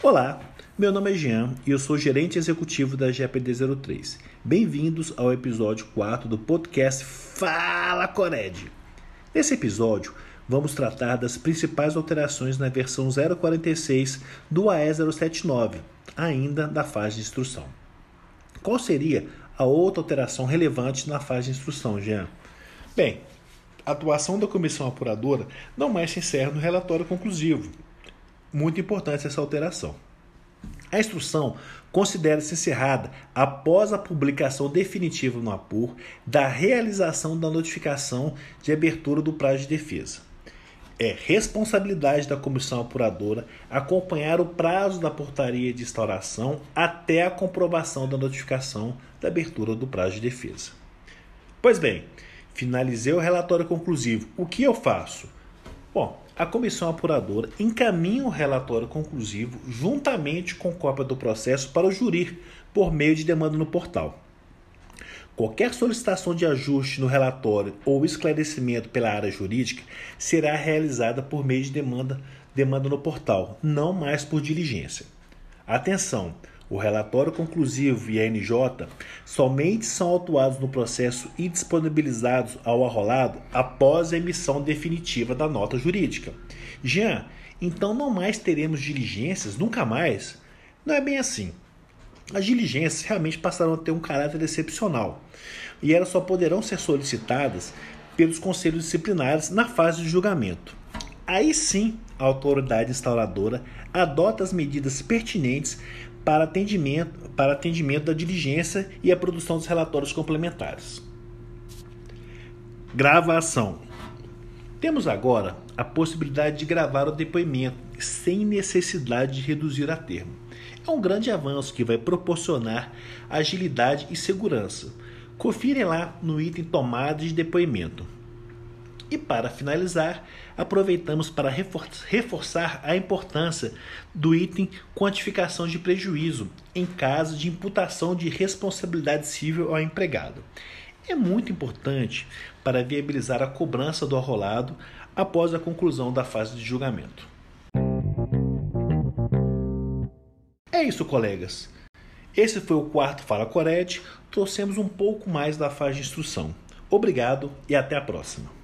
Olá, meu nome é Jean e eu sou gerente executivo da GPD03. Bem-vindos ao episódio 4 do podcast Fala Cored. Nesse episódio, vamos tratar das principais alterações na versão 046 do AE 079, ainda da fase de instrução. Qual seria a outra alteração relevante na fase de instrução, Jean? Bem, a atuação da comissão apuradora não mais se encerra no relatório conclusivo, muito importante essa alteração. A instrução considera-se encerrada após a publicação definitiva no APUR da realização da notificação de abertura do prazo de defesa. É responsabilidade da comissão apuradora acompanhar o prazo da portaria de instauração até a comprovação da notificação da abertura do prazo de defesa. Pois bem, finalizei o relatório conclusivo. O que eu faço? Bom, a comissão apuradora encaminha o relatório conclusivo juntamente com cópia do processo para o júri por meio de demanda no portal. Qualquer solicitação de ajuste no relatório ou esclarecimento pela área jurídica será realizada por meio de demanda, demanda no portal, não mais por diligência. Atenção! O relatório conclusivo e a NJ somente são autuados no processo e disponibilizados ao arrolado após a emissão definitiva da nota jurídica. Jean, então não mais teremos diligências? Nunca mais? Não é bem assim. As diligências realmente passaram a ter um caráter excepcional e elas só poderão ser solicitadas pelos conselhos disciplinares na fase de julgamento. Aí sim, a autoridade instauradora adota as medidas pertinentes para atendimento, para atendimento da diligência e a produção dos relatórios complementares. Gravação. Temos agora a possibilidade de gravar o depoimento sem necessidade de reduzir a termo. É um grande avanço que vai proporcionar agilidade e segurança. Confirem lá no item tomada de depoimento. E para finalizar, aproveitamos para reforçar a importância do item quantificação de prejuízo em caso de imputação de responsabilidade civil ao empregado. É muito importante para viabilizar a cobrança do arrolado após a conclusão da fase de julgamento. É isso, colegas. Esse foi o quarto Fala Corete. Trouxemos um pouco mais da fase de instrução. Obrigado e até a próxima.